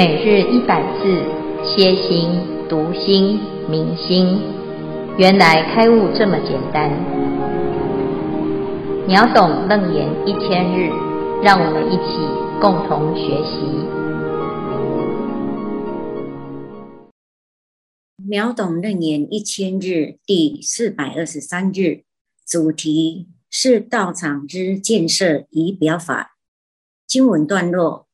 每日一百字，歇心、读心、明心，原来开悟这么简单。秒懂楞严一千日，让我们一起共同学习。秒懂楞严一千日第四百二十三日，主题是道场之建设仪表法。经文段落。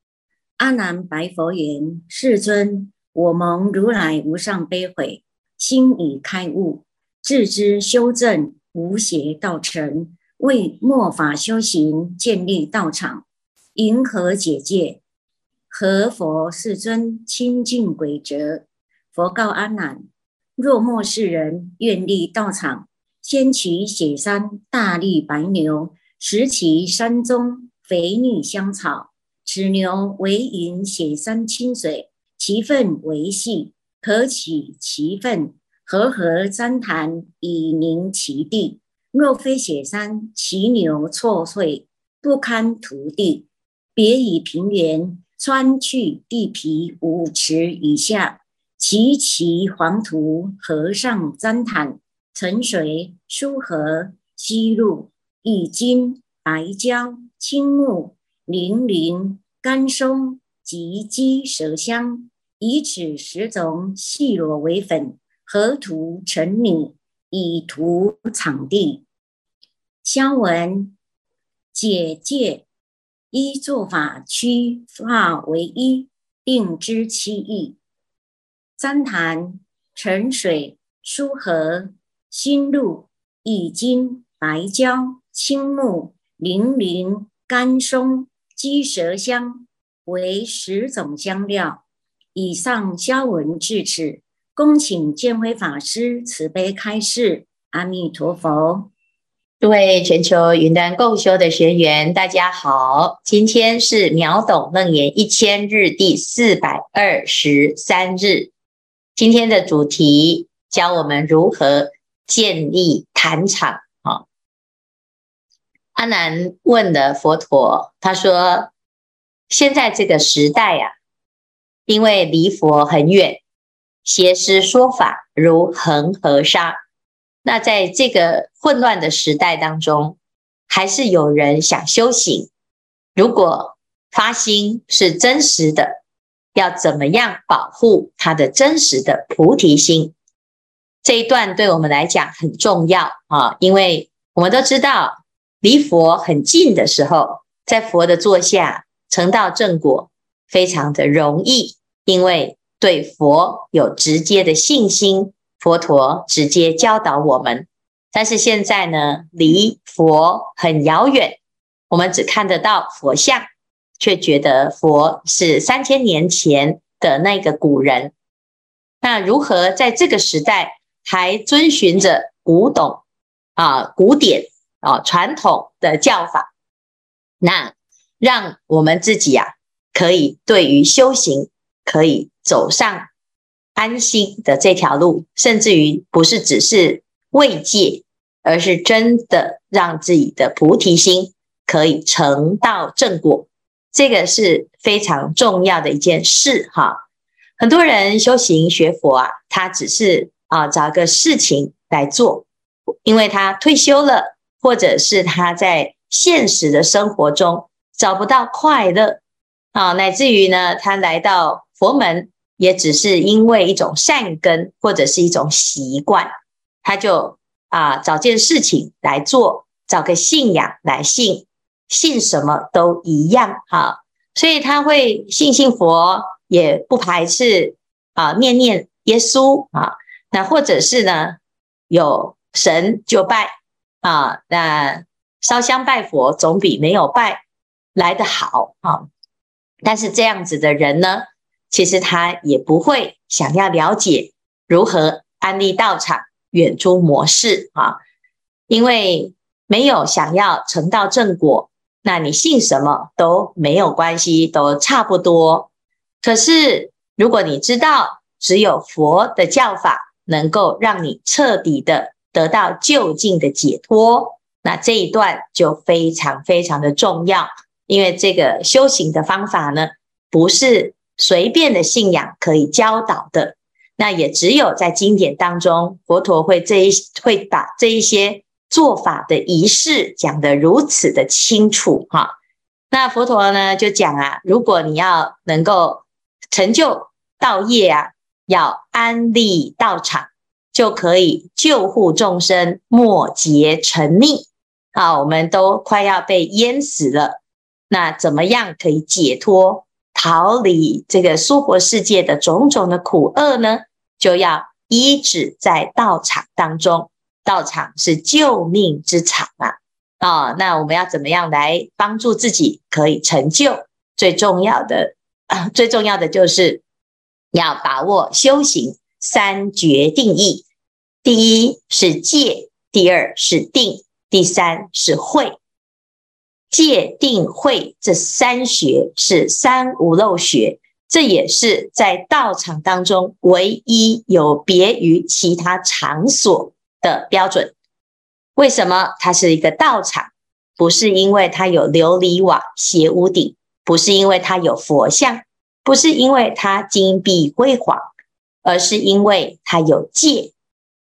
阿难白佛言：“世尊，我蒙如来无上悲悔，心已开悟，自知修正无邪道成，为末法修行建立道场，云何解戒？何佛世尊清净轨则？佛告阿难：若末世人愿立道场，先取雪山大力白牛，食其山中肥绿香草。”此牛为饮雪山清水，其粪为细，可取其粪，和合栴檀以凝其地。若非雪山，其牛错碎，不堪涂地。别以平原穿去地皮五尺以下，其其黄土，和上栴檀，沉水疏河，吸入一金白胶青木。綾綾、甘松及鸡舌香，以此十种细螺为粉，合涂成泥，以涂场地。香闻解戒依作法区化为一，定知其意。栴檀、沉水、疏河、新露、一金、白胶、青木、綾綾、甘松。鸡舌香为十种香料。以上消文至此，恭请见辉法师慈悲开示。阿弥陀佛。各位全球云端共修的学员，大家好，今天是秒懂楞严一千日第四百二十三日。今天的主题教我们如何建立坛场。阿难问了佛陀，他说：“现在这个时代呀、啊，因为离佛很远，邪师说法如恒河沙。那在这个混乱的时代当中，还是有人想修行。如果发心是真实的，要怎么样保护他的真实的菩提心？这一段对我们来讲很重要啊，因为我们都知道。”离佛很近的时候，在佛的座下成道正果非常的容易，因为对佛有直接的信心，佛陀直接教导我们。但是现在呢，离佛很遥远，我们只看得到佛像，却觉得佛是三千年前的那个古人。那如何在这个时代还遵循着古董啊古典？啊，传统的教法，那让我们自己啊，可以对于修行可以走上安心的这条路，甚至于不是只是慰藉，而是真的让自己的菩提心可以成道正果，这个是非常重要的一件事哈。很多人修行学佛啊，他只是啊找个事情来做，因为他退休了。或者是他在现实的生活中找不到快乐。啊，乃至于呢，他来到佛门也只是因为一种善根或者是一种习惯，他就啊找件事情来做，找个信仰来信，信什么都一样哈，所以他会信信佛，也不排斥啊念念耶稣啊，那或者是呢有神就拜。啊，那烧香拜佛总比没有拜来的好啊。但是这样子的人呢，其实他也不会想要了解如何安利道场、远诸模式啊，因为没有想要成道正果，那你信什么都没有关系，都差不多。可是如果你知道只有佛的教法能够让你彻底的。得到就近的解脱，那这一段就非常非常的重要，因为这个修行的方法呢，不是随便的信仰可以教导的。那也只有在经典当中，佛陀会这一会把这一些做法的仪式讲得如此的清楚哈。那佛陀呢就讲啊，如果你要能够成就道业啊，要安立道场，就可以救护众生，莫结沉溺。啊，我们都快要被淹死了，那怎么样可以解脱？逃离这个娑婆世界的种种的苦厄呢，就要依止在道场当中。道场是救命之场啊！哦，那我们要怎么样来帮助自己可以成就？最重要的啊，最重要的就是要把握修行三决定义：第一是戒，第二是定，第三是慧。戒定慧这三学是三无漏学，这也是在道场当中唯一有别于其他场所的标准。为什么它是一个道场？不是因为它有琉璃瓦、斜屋顶，不是因为它有佛像，不是因为它金碧辉煌，而是因为它有戒。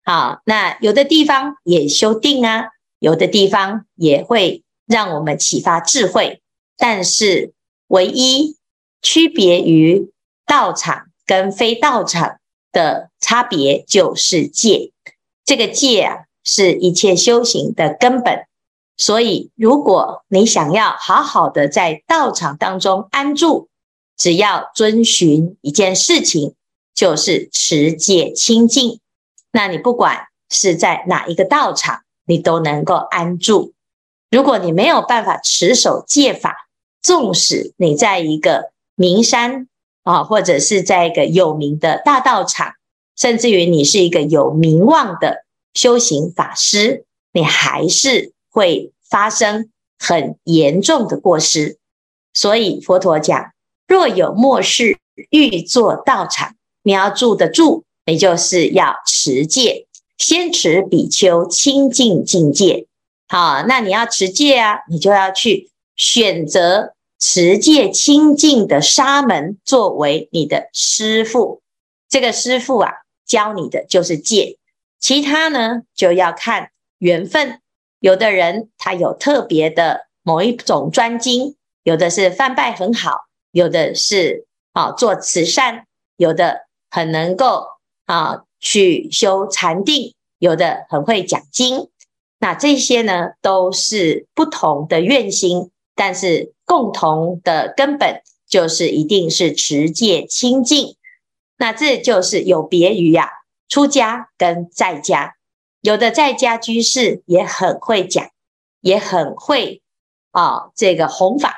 好，那有的地方也修定啊，有的地方也会。让我们启发智慧，但是唯一区别于道场跟非道场的差别就是戒。这个戒啊，是一切修行的根本。所以，如果你想要好好的在道场当中安住，只要遵循一件事情，就是持戒清净。那你不管是在哪一个道场，你都能够安住。如果你没有办法持守戒法，纵使你在一个名山啊，或者是在一个有名的大道场，甚至于你是一个有名望的修行法师，你还是会发生很严重的过失。所以佛陀讲：若有末世欲作道场，你要住得住，你就是要持戒，先持比丘清净境界。好，那你要持戒啊，你就要去选择持戒清净的沙门作为你的师父。这个师父啊，教你的就是戒，其他呢就要看缘分。有的人他有特别的某一种专精，有的是翻拜很好，有的是啊做慈善，有的很能够啊去修禅定，有的很会讲经。那这些呢，都是不同的愿心，但是共同的根本就是一定是持戒清净。那这就是有别于呀、啊，出家跟在家。有的在家居士也很会讲，也很会啊、这个弘法，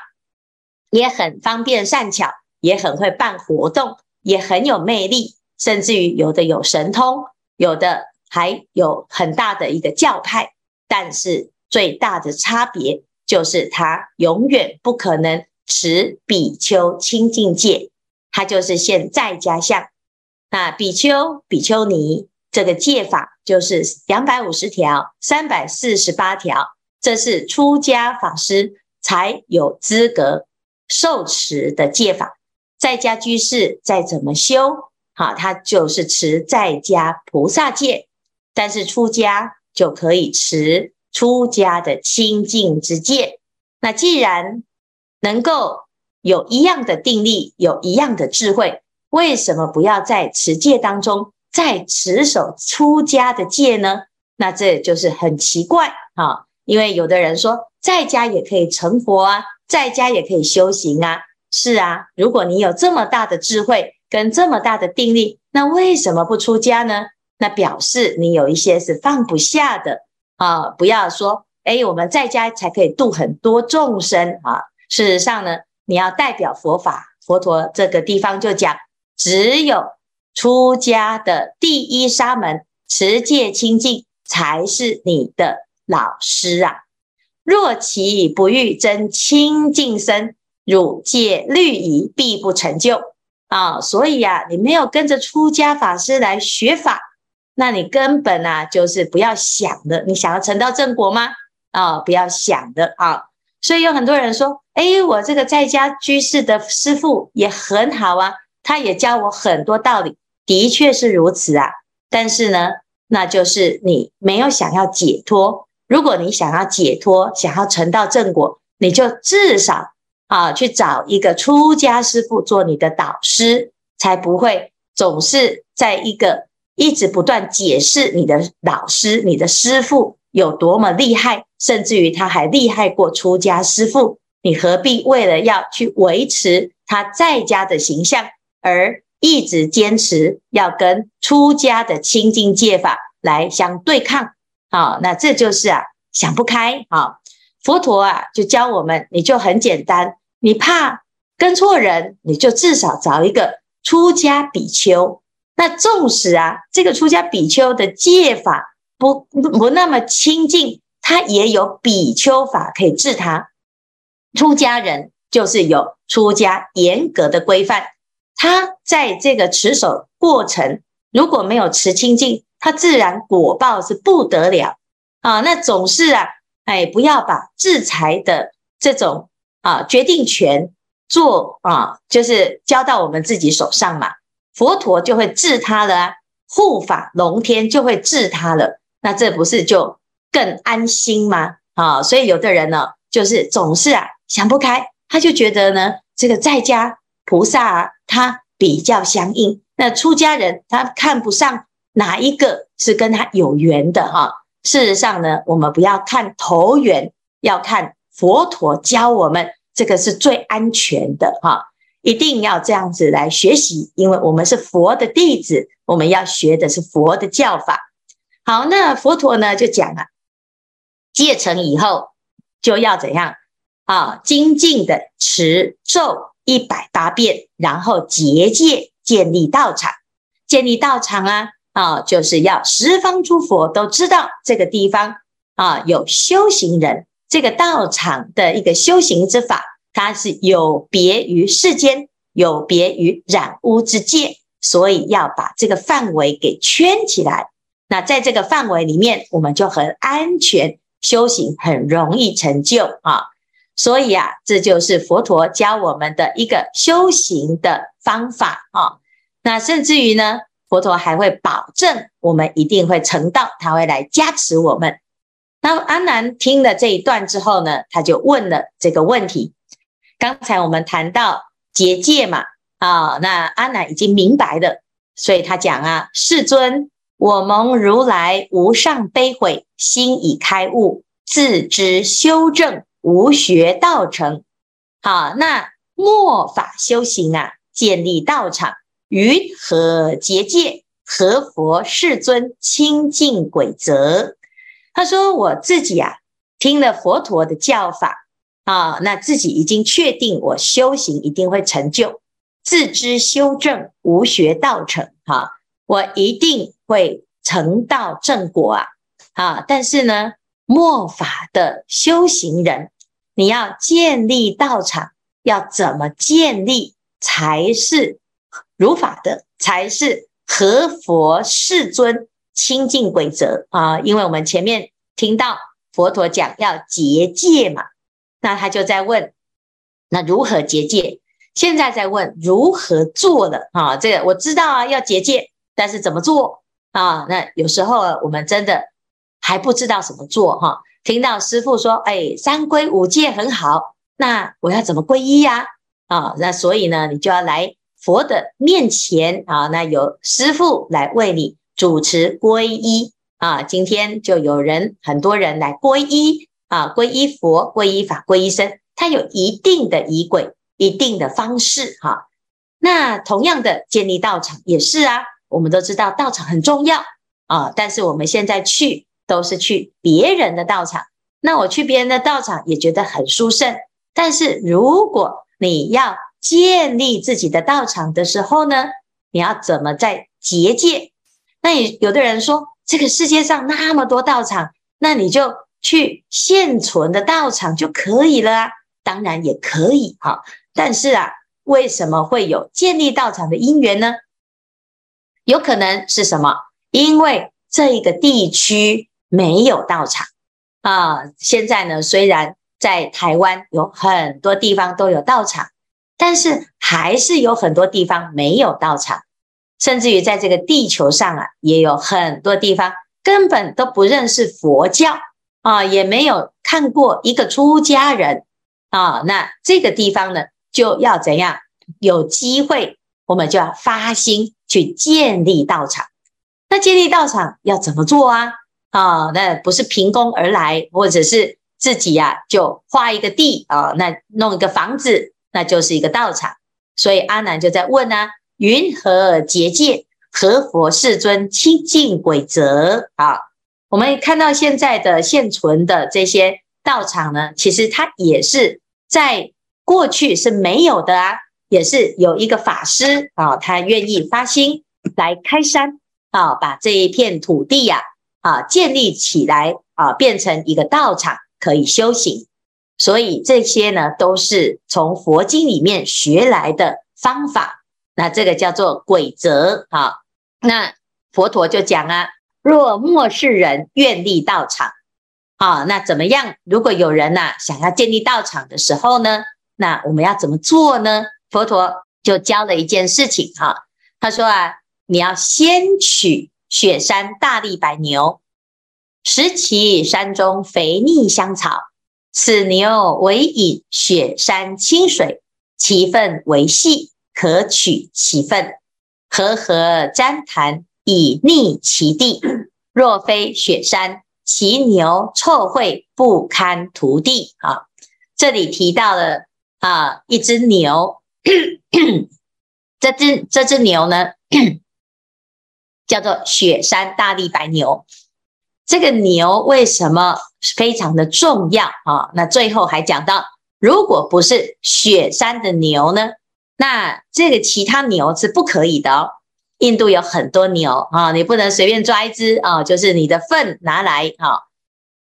也很方便善巧，也很会办活动，也很有魅力，甚至于有的有神通，有的还有很大的一个教派。但是最大的差别就是，他永远不可能持比丘清净戒，他就是现在家相。那比丘、比丘尼这个戒法就是两百五十条、三百四十八条，这是出家法师才有资格受持的戒法。在家居士再怎么修，好，他就是持在家菩萨戒，但是出家。就可以持出家的清净之戒。那既然能够有一样的定力，有一样的智慧，为什么不要在持戒当中再持守出家的戒呢？那这就是很奇怪啊！因为有的人说，在家也可以成佛啊，在家也可以修行啊。是啊，如果你有这么大的智慧跟这么大的定力，那为什么不出家呢？那表示你有一些是放不下的啊！不要说，哎，我们在家才可以度很多众生啊。事实上呢，你要代表佛法，佛陀这个地方就讲，只有出家的第一沙门持戒清净，才是你的老师啊。若其不欲真清净身，汝戒律仪，必不成就啊。所以呀、啊，你没有跟着出家法师来学法。那你根本啊，就是不要想的。你想要成道正果吗？啊、不要想的啊。所以有很多人说，哎，我这个在家居士的师父也很好啊，他也教我很多道理，的确是如此啊。但是呢，那就是你没有想要解脱。如果你想要解脱，想要成道正果，你就至少啊去找一个出家师父做你的导师，才不会总是在一个一直不断解释你的老师、你的师父有多么厉害，甚至于他还厉害过出家师父。你何必为了要去维持他在家的形象，而一直坚持要跟出家的清净戒法来相对抗？好，那这就是啊，想不开啊。佛陀啊，就教我们，你就很简单，你怕跟错人，你就至少找一个出家比丘。那纵使啊，这个出家比丘的戒法不不那么清净，他也有比丘法可以治他。出家人就是有出家严格的规范，他在这个持守过程如果没有持清净。他自然果报是不得了啊！那总是啊，哎，不要把制裁的这种啊决定权做啊，就是交到我们自己手上嘛。佛陀就会治他了啊，护法龙天就会治他了。那这不是就更安心吗？啊，所以有的人呢，就是总是啊想不开，他就觉得呢，这个在家菩萨啊，他比较相应，那出家人他看不上。哪一个是跟他有缘的哈？事实上呢，我们不要看投缘，要看佛陀教我们这个是最安全的哈。一定要这样子来学习，因为我们是佛的弟子，我们要学的是佛的教法。好，那佛陀呢就讲了，戒成以后就要怎样啊？精进的持咒一百八遍，然后结界建立道场，建立道场啊。啊，就是要十方诸佛都知道这个地方啊有修行人，这个道场的一个修行之法，它是有别于世间，有别于染污之界，所以要把这个范围给圈起来。那在这个范围里面，我们就很安全，修行很容易成就啊。所以啊，这就是佛陀教我们的一个修行的方法啊。那甚至于呢，佛陀还会保证我们一定会成道，他会来加持我们。那阿难听了这一段之后呢，他就问了这个问题。刚才我们谈到结界嘛，啊，那阿难已经明白了，所以他讲啊，世尊，我蒙如来无上悲悔，心已开悟，自知修正，无学道成。好，那末法修行啊，建立道场。于何结界？何佛世尊清净轨则？他说：“我自己啊，听了佛陀的教法啊，那自己已经确定我修行一定会成就，自知修正，无学道成。哈、啊，我一定会成道正果啊！啊，但是呢，末法的修行人，你要建立道场，要怎么建立才是？”如法的才是合佛世尊清净规则啊！因为我们前面听到佛陀讲要结界嘛，那他就在问，那如何结界？现在在问如何做了啊？这个我知道啊，要结界，但是怎么做啊？那有时候我们真的还不知道怎么做哈。听到师父说，哎，三皈五戒很好，那我要怎么皈依呀？啊，那所以呢，你就要来。佛的面前啊，那有师父来为你主持皈依啊。今天就有人很多人来皈依啊，皈依佛、皈依法、皈依僧，它有一定的仪轨、一定的方式哈、那同样的建立道场也是啊，我们都知道道场很重要啊，但是我们现在去都是去别人的道场，那我去别人的道场也觉得很殊胜，但是如果你要建立自己的道场的时候呢，你要怎么在结界？那你有的人说，这个世界上那么多道场，那你就去现存的道场就可以了啊。当然也可以哈，但是啊，为什么会有建立道场的因缘呢？有可能是什么？因为这个地区没有道场啊。现在呢，虽然在台湾有很多地方都有道场。但是还是有很多地方没有道场，甚至于在这个地球上啊，也有很多地方根本都不认识佛教啊，也没有看过一个出家人啊。那这个地方呢，就要怎样？有机会，我们就要发心去建立道场。那建立道场要怎么做啊？啊，那不是凭空而来，或者是自己呀、啊、就画一个地啊，那弄一个房子，那就是一个道场。所以阿难就在问呢、啊：云何结界？何佛世尊清净轨则？啊，我们看到现在的现存的这些道场呢，其实它也是在过去是没有的啊，也是有一个法师啊，他愿意发心来开山。啊，把这一片土地呀，啊，建立起来啊，变成一个道场，可以修行。所以这些呢，都是从佛经里面学来的方法。那这个叫做轨则啊。那佛陀就讲啊，若末世人愿立道场，啊，那怎么样？如果有人呐、想要建立道场的时候呢，那我们要怎么做呢？佛陀就教了一件事情哈、他说啊。你要先取雪山大力百牛，食其山中肥腻香草，此牛为饮雪山清水，其粪为细，可取其粪，和合栴檀以逆其地。若非雪山，其牛臭秽不堪涂地。啊，这里提到了啊，一只牛，这只这只牛呢？叫做雪山大力白牛，这个牛为什么非常的重要啊？那最后还讲到，如果不是雪山的牛呢，那这个其他牛是不可以的哦。印度有很多牛啊，你不能随便抓一只啊，就是你的粪拿来啊。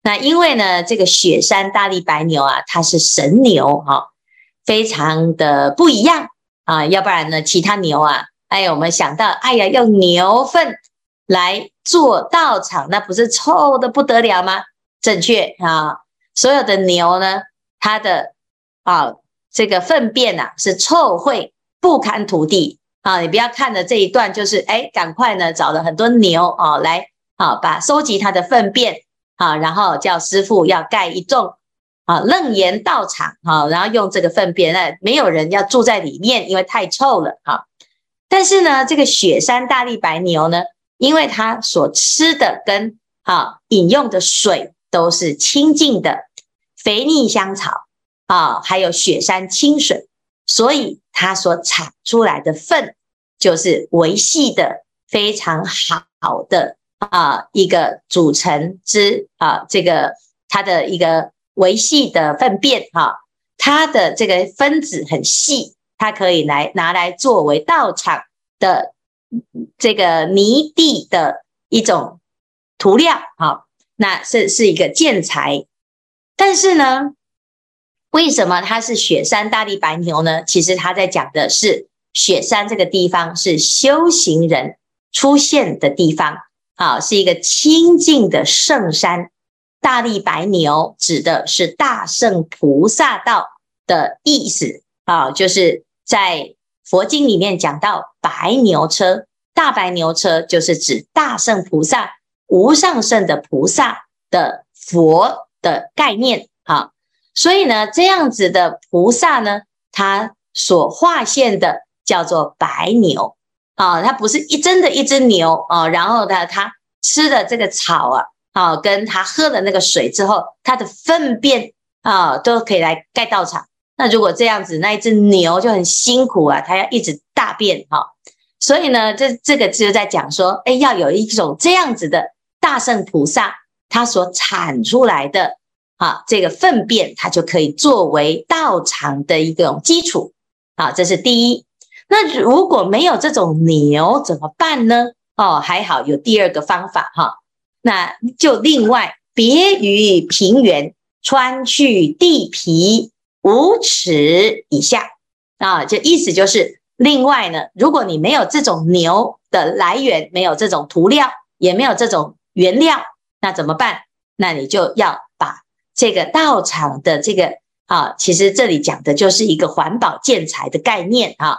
那因为呢，这个雪山大力白牛啊，它是神牛哈，非常的不一样啊，要不然呢，其他牛啊。哎，我们想到，哎呀，用牛粪来做道场，那不是臭的不得了吗？正确啊，所有的牛呢，它的啊这个粪便呐是臭秽不堪涂地啊！你不要看了这一段，就是哎，赶快呢找了很多牛啊来啊，把收集它的粪便啊，然后叫师傅要盖一栋啊楞严道场啊，然后用这个粪便，那没有人要住在里面，因为太臭了啊。但是呢，这个雪山大力白牛呢，因为它所吃的跟啊饮用的水都是清净的肥腻香草啊，还有雪山清水，所以它所产出来的粪就是维系的非常好的啊一个组成之啊这个它的一个维系的粪便哈，它的这个分子很细。它可以来拿来作为道场的这个泥地的一种涂料，哈，那是是一个建材。但是呢，为什么它是雪山大力白牛呢？其实他在讲的是雪山这个地方是修行人出现的地方，啊，是一个清净的圣山。大力白牛指的是大圣菩萨道的意思，啊，就是。在佛经里面讲到白牛车，大白牛车就是指大圣菩萨、无上圣的菩萨的佛的概念啊。所以呢，这样子的菩萨呢，他所化现的叫做白牛啊，它不是一真的一只牛啊。然后呢，它吃的这个草啊，啊，跟它喝的那个水之后，它的粪便啊，都可以来盖道场。那如果这样子，那一只牛就很辛苦啊，它要一直大便哈，所以呢，这这个就在讲说，哎，要有一种这样子的大圣菩萨，他所产出来的啊，这个粪便，它就可以作为道场的一种基础啊，这是第一。那如果没有这种牛怎么办呢？哦，还好有第二个方法哈，那就另外别于平原，穿去地皮。五尺以下啊，这意思就是，另外呢，如果你没有这种牛的来源，没有这种涂料，也没有这种原料，那怎么办？那你就要这个道场的这个啊，其实这里讲的就是一个环保建材的概念啊。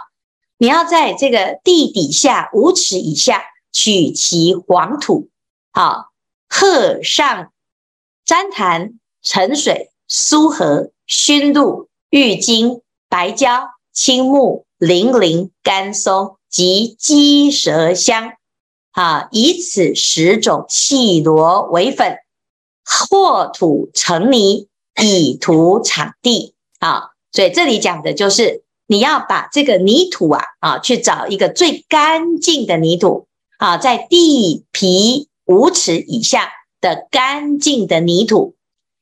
你要在这个地底下五尺以下取其黄土，好，褐上粘檀、沉水、苏合、熏鹿、郁金、白胶、青木、綾綾、甘松及鸡舌香，啊，以此十种细螺为粉，和土成泥，以涂场地。啊，所以这里讲的就是。你要把这个泥土啊啊，去找一个最干净的泥土啊，在地皮五尺以下的干净的泥土，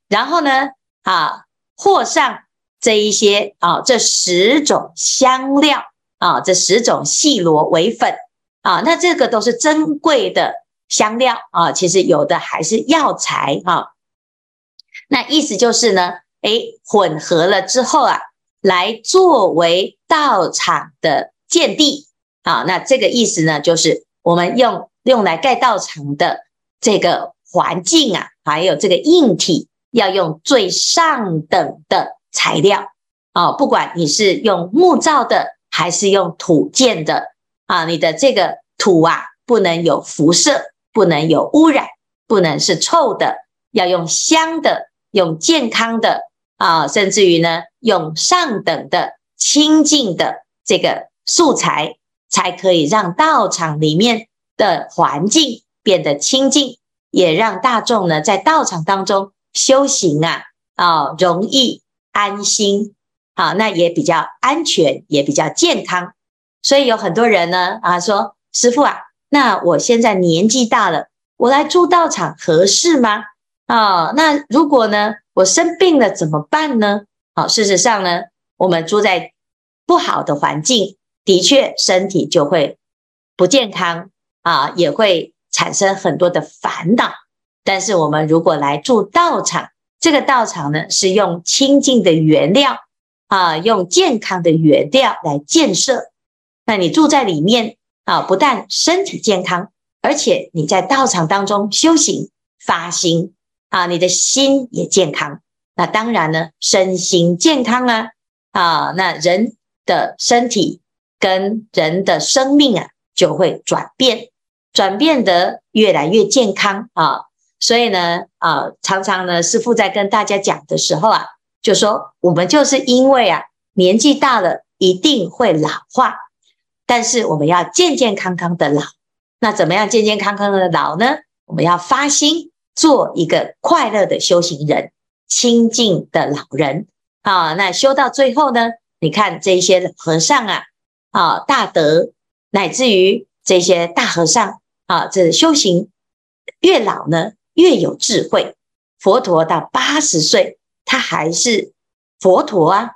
然后呢啊，和上这一些啊，这十种香料啊，这十种细螺为粉啊，那这个都是珍贵的香料啊，其实有的还是药材啊，那意思就是呢，诶，混合了之后啊。来作为道场的建地啊，那这个意思呢，就是我们用用来盖道场的这个环境啊，还有这个硬体，要用最上等的材料啊，不管你是用木造的还是用土建的啊，你的这个土啊，不能有辐射，不能有污染，不能是臭的，要用香的，用健康的。啊，甚至于呢，用上等的清净的这个素材，才可以让道场里面的环境变得清净，也让大众呢在道场当中修行啊啊容易安心啊，那也比较安全，也比较健康。所以有很多人呢啊说，师傅啊，那我现在年纪大了，我来住道场合适吗？啊，那如果呢？我生病了怎么办呢？好，事实上呢，我们住在不好的环境，的确身体就会不健康啊，也会产生很多的烦恼。但是我们如果来住道场，这个道场呢是用清净的原料啊，用健康的原料来建设。那你住在里面啊，不但身体健康，而且你在道场当中修行发心。啊，你的心也健康，那当然呢，身心健康啊，啊，那人的身体跟人的生命啊，就会转变，转变得越来越健康啊。所以呢，啊，常常呢，师父在跟大家讲的时候啊，就说我们就是因为啊，年纪大了，一定会老化，但是我们要健健康康的老。那怎么样健健康康的老呢？我们要发心。做一个快乐的修行人，清净的老人啊。那修到最后呢？你看这些和尚啊，啊大德，乃至于这些大和尚啊，这修行越老呢，越有智慧。佛陀到八十岁，他还是佛陀啊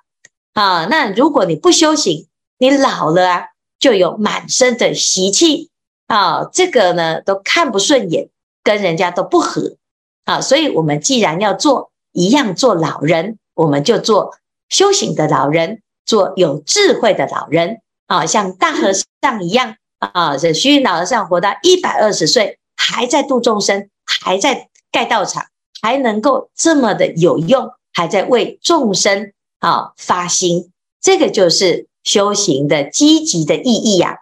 啊。那如果你不修行，你老了啊，就有满身的习气啊，这个呢都看不顺眼。跟人家都不合啊，所以我们既然要做一样做老人，我们就做修行的老人，做有智慧的老人啊，像大和尚一样啊。这虚云老和尚活到一百二十岁，还在度众生，还在盖道场，还能够这么的有用，还在为众生啊发心，这个就是修行的积极的意义呀。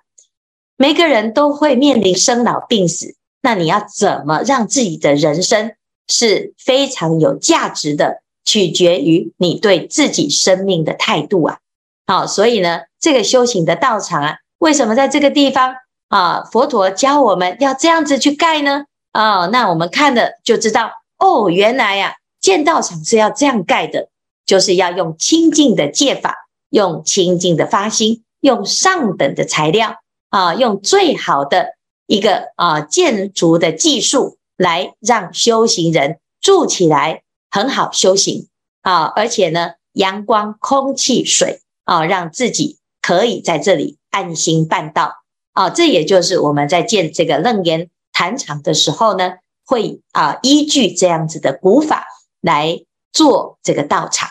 每个人都会面临生老病死。那你要怎么让自己的人生是非常有价值的？取决于你对自己生命的态度啊！好，所以呢，这个修行的道场啊，为什么在这个地方啊？佛陀教我们要这样子去盖呢？啊，那我们看了就知道哦，原来呀，建道场是要这样盖的，就是要用清净的戒法，用清净的发心，用上等的材料啊，用最好的。一个啊，建筑的技术来让修行人住起来很好修行啊，而且呢，阳光、空气、水啊，让自己可以在这里安心办道啊。这也就是我们在建这个楞严坛场的时候呢，会啊依据这样子的古法来做这个道场。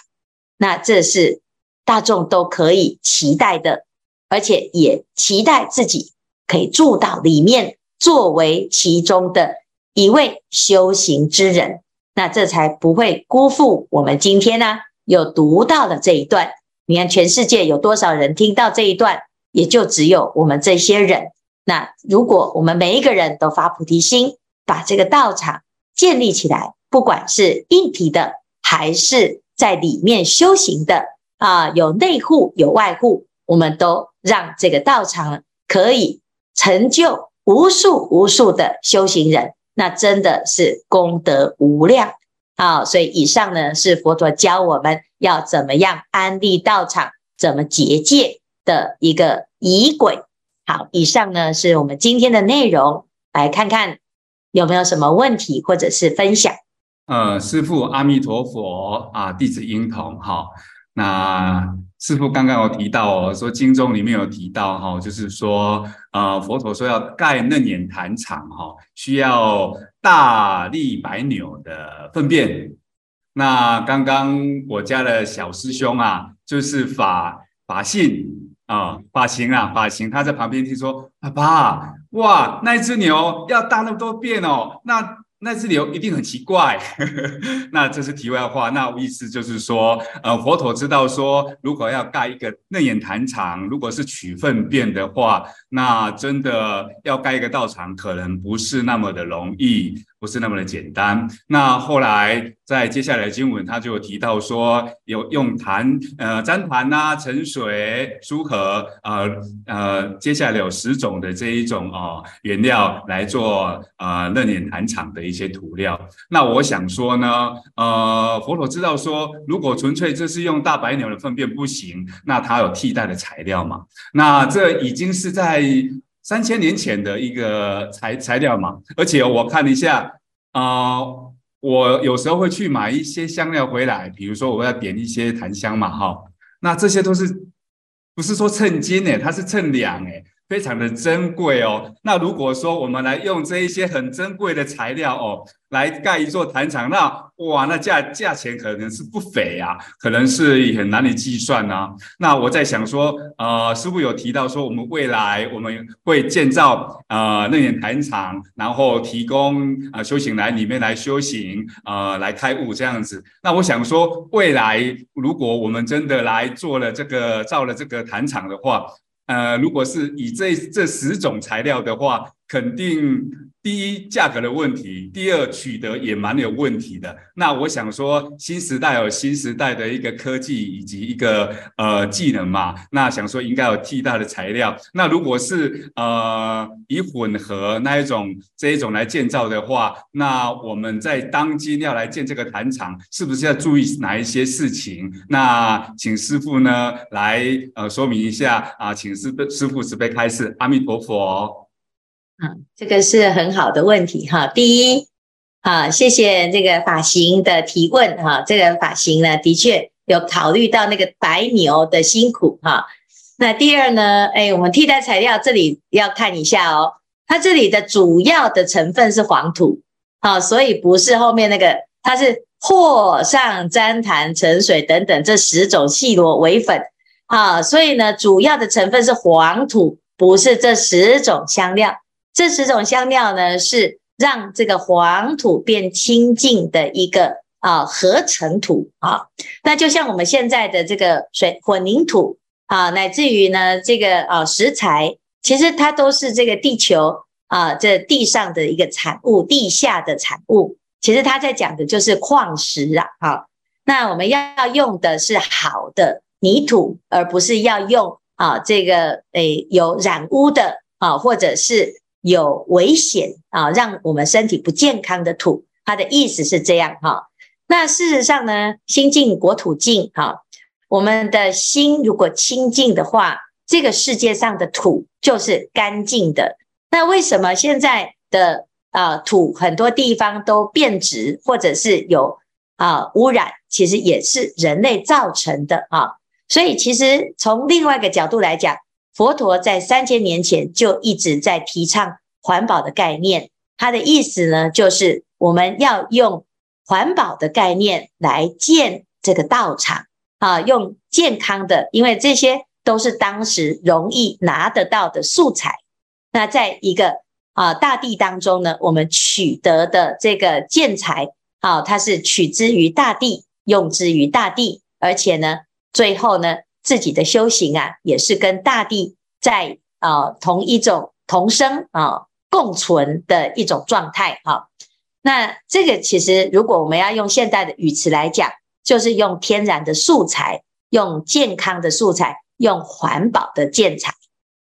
那这是大众都可以期待的，而且也期待自己。可以住到里面，作为其中的一位修行之人，那这才不会辜负我们今天呢、有读到的这一段。你看，全世界有多少人听到这一段？也就只有我们这些人。那如果我们每一个人都发菩提心，把这个道场建立起来，不管是硬体的，还是在里面修行的啊，有内护有外护，我们都让这个道场可以成就无数无数的修行人，那真的是功德无量啊！所以以上呢是佛陀教我们要怎么样安立道场，怎么结界的一个仪轨。好，以上呢是我们今天的内容，来看看有没有什么问题或者是分享。呃，师父阿弥陀佛啊，弟子英同哈。那师父刚刚有提到哦，说经中里面有提到哈，就是说呃，佛陀说要盖楞严坛场哈，需要大力白牛的粪便。那刚刚我家的小师兄啊，就是法法信啊，法行啊，法行，他在旁边听说，爸爸，哇，那一只牛要大那么多便哦，那。那这里有一定很奇怪，那这是题外话。那意思就是说，呃，佛陀知道说，如果要盖一个楞严坛场，如果是取粪便的话，那真的要盖一个道场，可能不是那么的容易。不是那么的简单。那后来在接下来的经文，他就提到说，有用檀呃旃檀呐、沉水、苏合呃呃，接下来有十种的这一种哦原料来做呃楞严坛场的一些涂料。那我想说呢，呃，佛陀知道说，如果纯粹这是用大白牛的粪便不行，那它有替代的材料嘛？那这已经是在。三千年前的一个材材料嘛，而且我看了一下，啊、呃，我有时候会去买一些香料回来，比如说我要点一些檀香嘛，哈，那这些都是不是说称斤呢，它是称两哎，非常的珍贵哦。那如果说我们来用这一些很珍贵的材料哦。来盖一座坛场，那哇，那价价钱可能是不菲啊，可能是很难以计算啊。那我在想说，呃，师傅有提到说，我们未来我们会建造呃楞严坛场，然后提供啊、呃、修行来里面来修行，呃，来开悟这样子。那我想说，未来如果我们真的来做了这个造了这个坛场的话，呃，如果是以这这十种材料的话，肯定。第一，价格的问题；第二，取得也蛮有问题的。那我想说，新时代有新时代的一个科技以及一个呃技能嘛。那想说应该有替代的材料。那如果是呃以混合那一种这一种来建造的话，那我们在当今要来建这个坛场，是不是要注意哪一些事情？那请师傅呢来呃说明一下啊，请师师傅慈悲开示。阿弥陀佛。嗯，这个是很好的问题哈。第一，啊，谢谢这个发型的提问哈。这个发型呢，的确有考虑到那个白牛的辛苦哈。那第二呢，哎，我们替代材料这里要看一下哦。它这里的主要的成分是黄土，好，所以不是后面那个，它是或上粘痰沉水等等这十种细螺为粉，啊，所以呢，主要的成分是黄土，不是这十种香料。这十种香料呢，是让这个黄土变清净的一个啊合成土啊。那就像我们现在的这个水混凝土啊，乃至于呢这个啊石材，其实它都是这个地球啊这地上的一个产物，地下的产物。其实它在讲的就是矿石啊。好，那我们要用的是好的泥土，而不是要用啊这个诶有染污的啊，或者是。有危险啊，让我们身体不健康的土，它的意思是这样哈。那事实上呢，心净国土净哈，我们的心如果清净的话，这个世界上的土就是干净的。那为什么现在的啊土很多地方都变质，或者是有啊污染？其实也是人类造成的啊。所以其实从另外一个角度来讲。佛陀在三千年前就一直在提倡环保的概念，他的意思呢，就是我们要用环保的概念来建这个道场啊，用健康的，因为这些都是当时容易拿得到的素材。那在一个啊大地当中呢，我们取得的这个建材啊，它是取之于大地，用之于大地，而且呢，最后呢，自己的修行啊，也是跟大地在啊、同一种同生啊、共存的一种状态哈、那这个其实，如果我们要用现代的语词来讲，就是用天然的素材，用健康的素材，用环保的建材。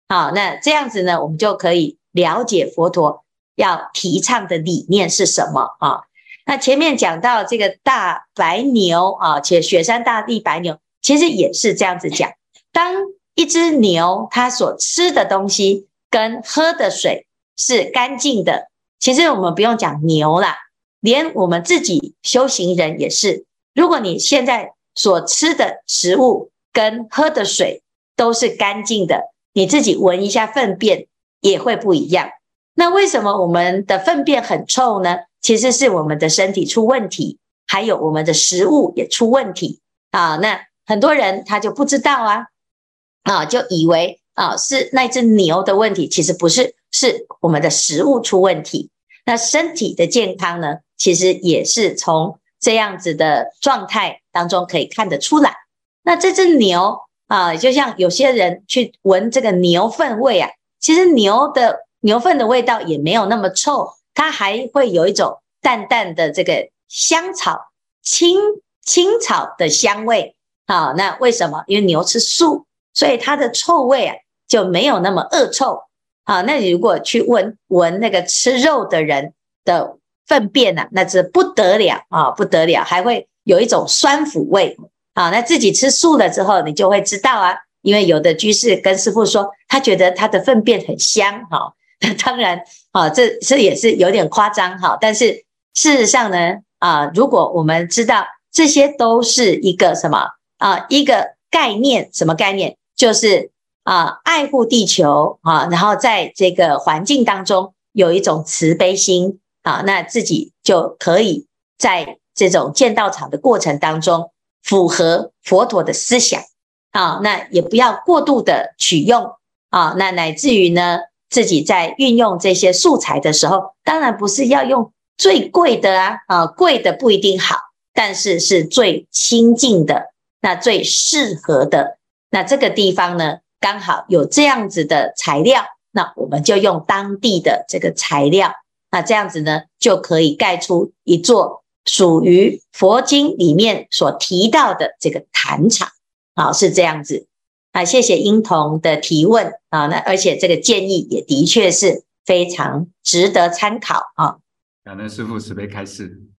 好，那这样子呢，我们就可以了解佛陀要提倡的理念是什么啊？那前面讲到这个大白牛啊，且雪山大地白牛，其实也是这样子讲。当一只牛它所吃的东西跟喝的水是干净的。其实我们不用讲牛啦，连我们自己修行人也是。如果你现在所吃的食物跟喝的水都是干净的，你自己闻一下粪便也会不一样。那为什么我们的粪便很臭呢？其实是我们的身体出问题，还有我们的食物也出问题啊。那很多人他就不知道啊，啊，就以为啊是那只牛的问题，其实不是，是我们的食物出问题。那身体的健康呢，其实也是从这样子的状态当中可以看得出来。那这只牛啊，就像有些人去闻这个牛粪味啊，其实牛的牛粪的味道也没有那么臭，它还会有一种淡淡的这个香草、青青草的香味。好，那为什么？因为牛吃素，所以它的臭味啊就没有那么恶臭。好，那你如果去闻闻那个吃肉的人的粪便啊，那是不得了啊，不得了，还会有一种酸腐味。好，那自己吃素了之后，你就会知道啊，因为有的居士跟师父说，他觉得他的粪便很香。哈，那当然，啊，这这也是有点夸张哈。但是事实上呢，啊，如果我们知道这些都是一个什么啊，一个概念，什么概念？就是。啊，爱护地球啊，然后在这个环境当中有一种慈悲心啊，那自己就可以在这种建道场的过程当中符合佛陀的思想啊，那也不要过度的取用啊，那乃至于呢，自己在运用这些素材的时候，当然不是要用最贵的啊，啊，贵的不一定好，但是是最亲近的，那最适合的，那这个地方呢，刚好有这样子的材料，那我们就用当地的这个材料，那这样子呢，就可以盖出一座属于佛经里面所提到的这个坛场。好，是这样子。啊，谢谢英童的提问啊，那而且这个建议也的确是非常值得参考啊。感恩师父慈悲开示。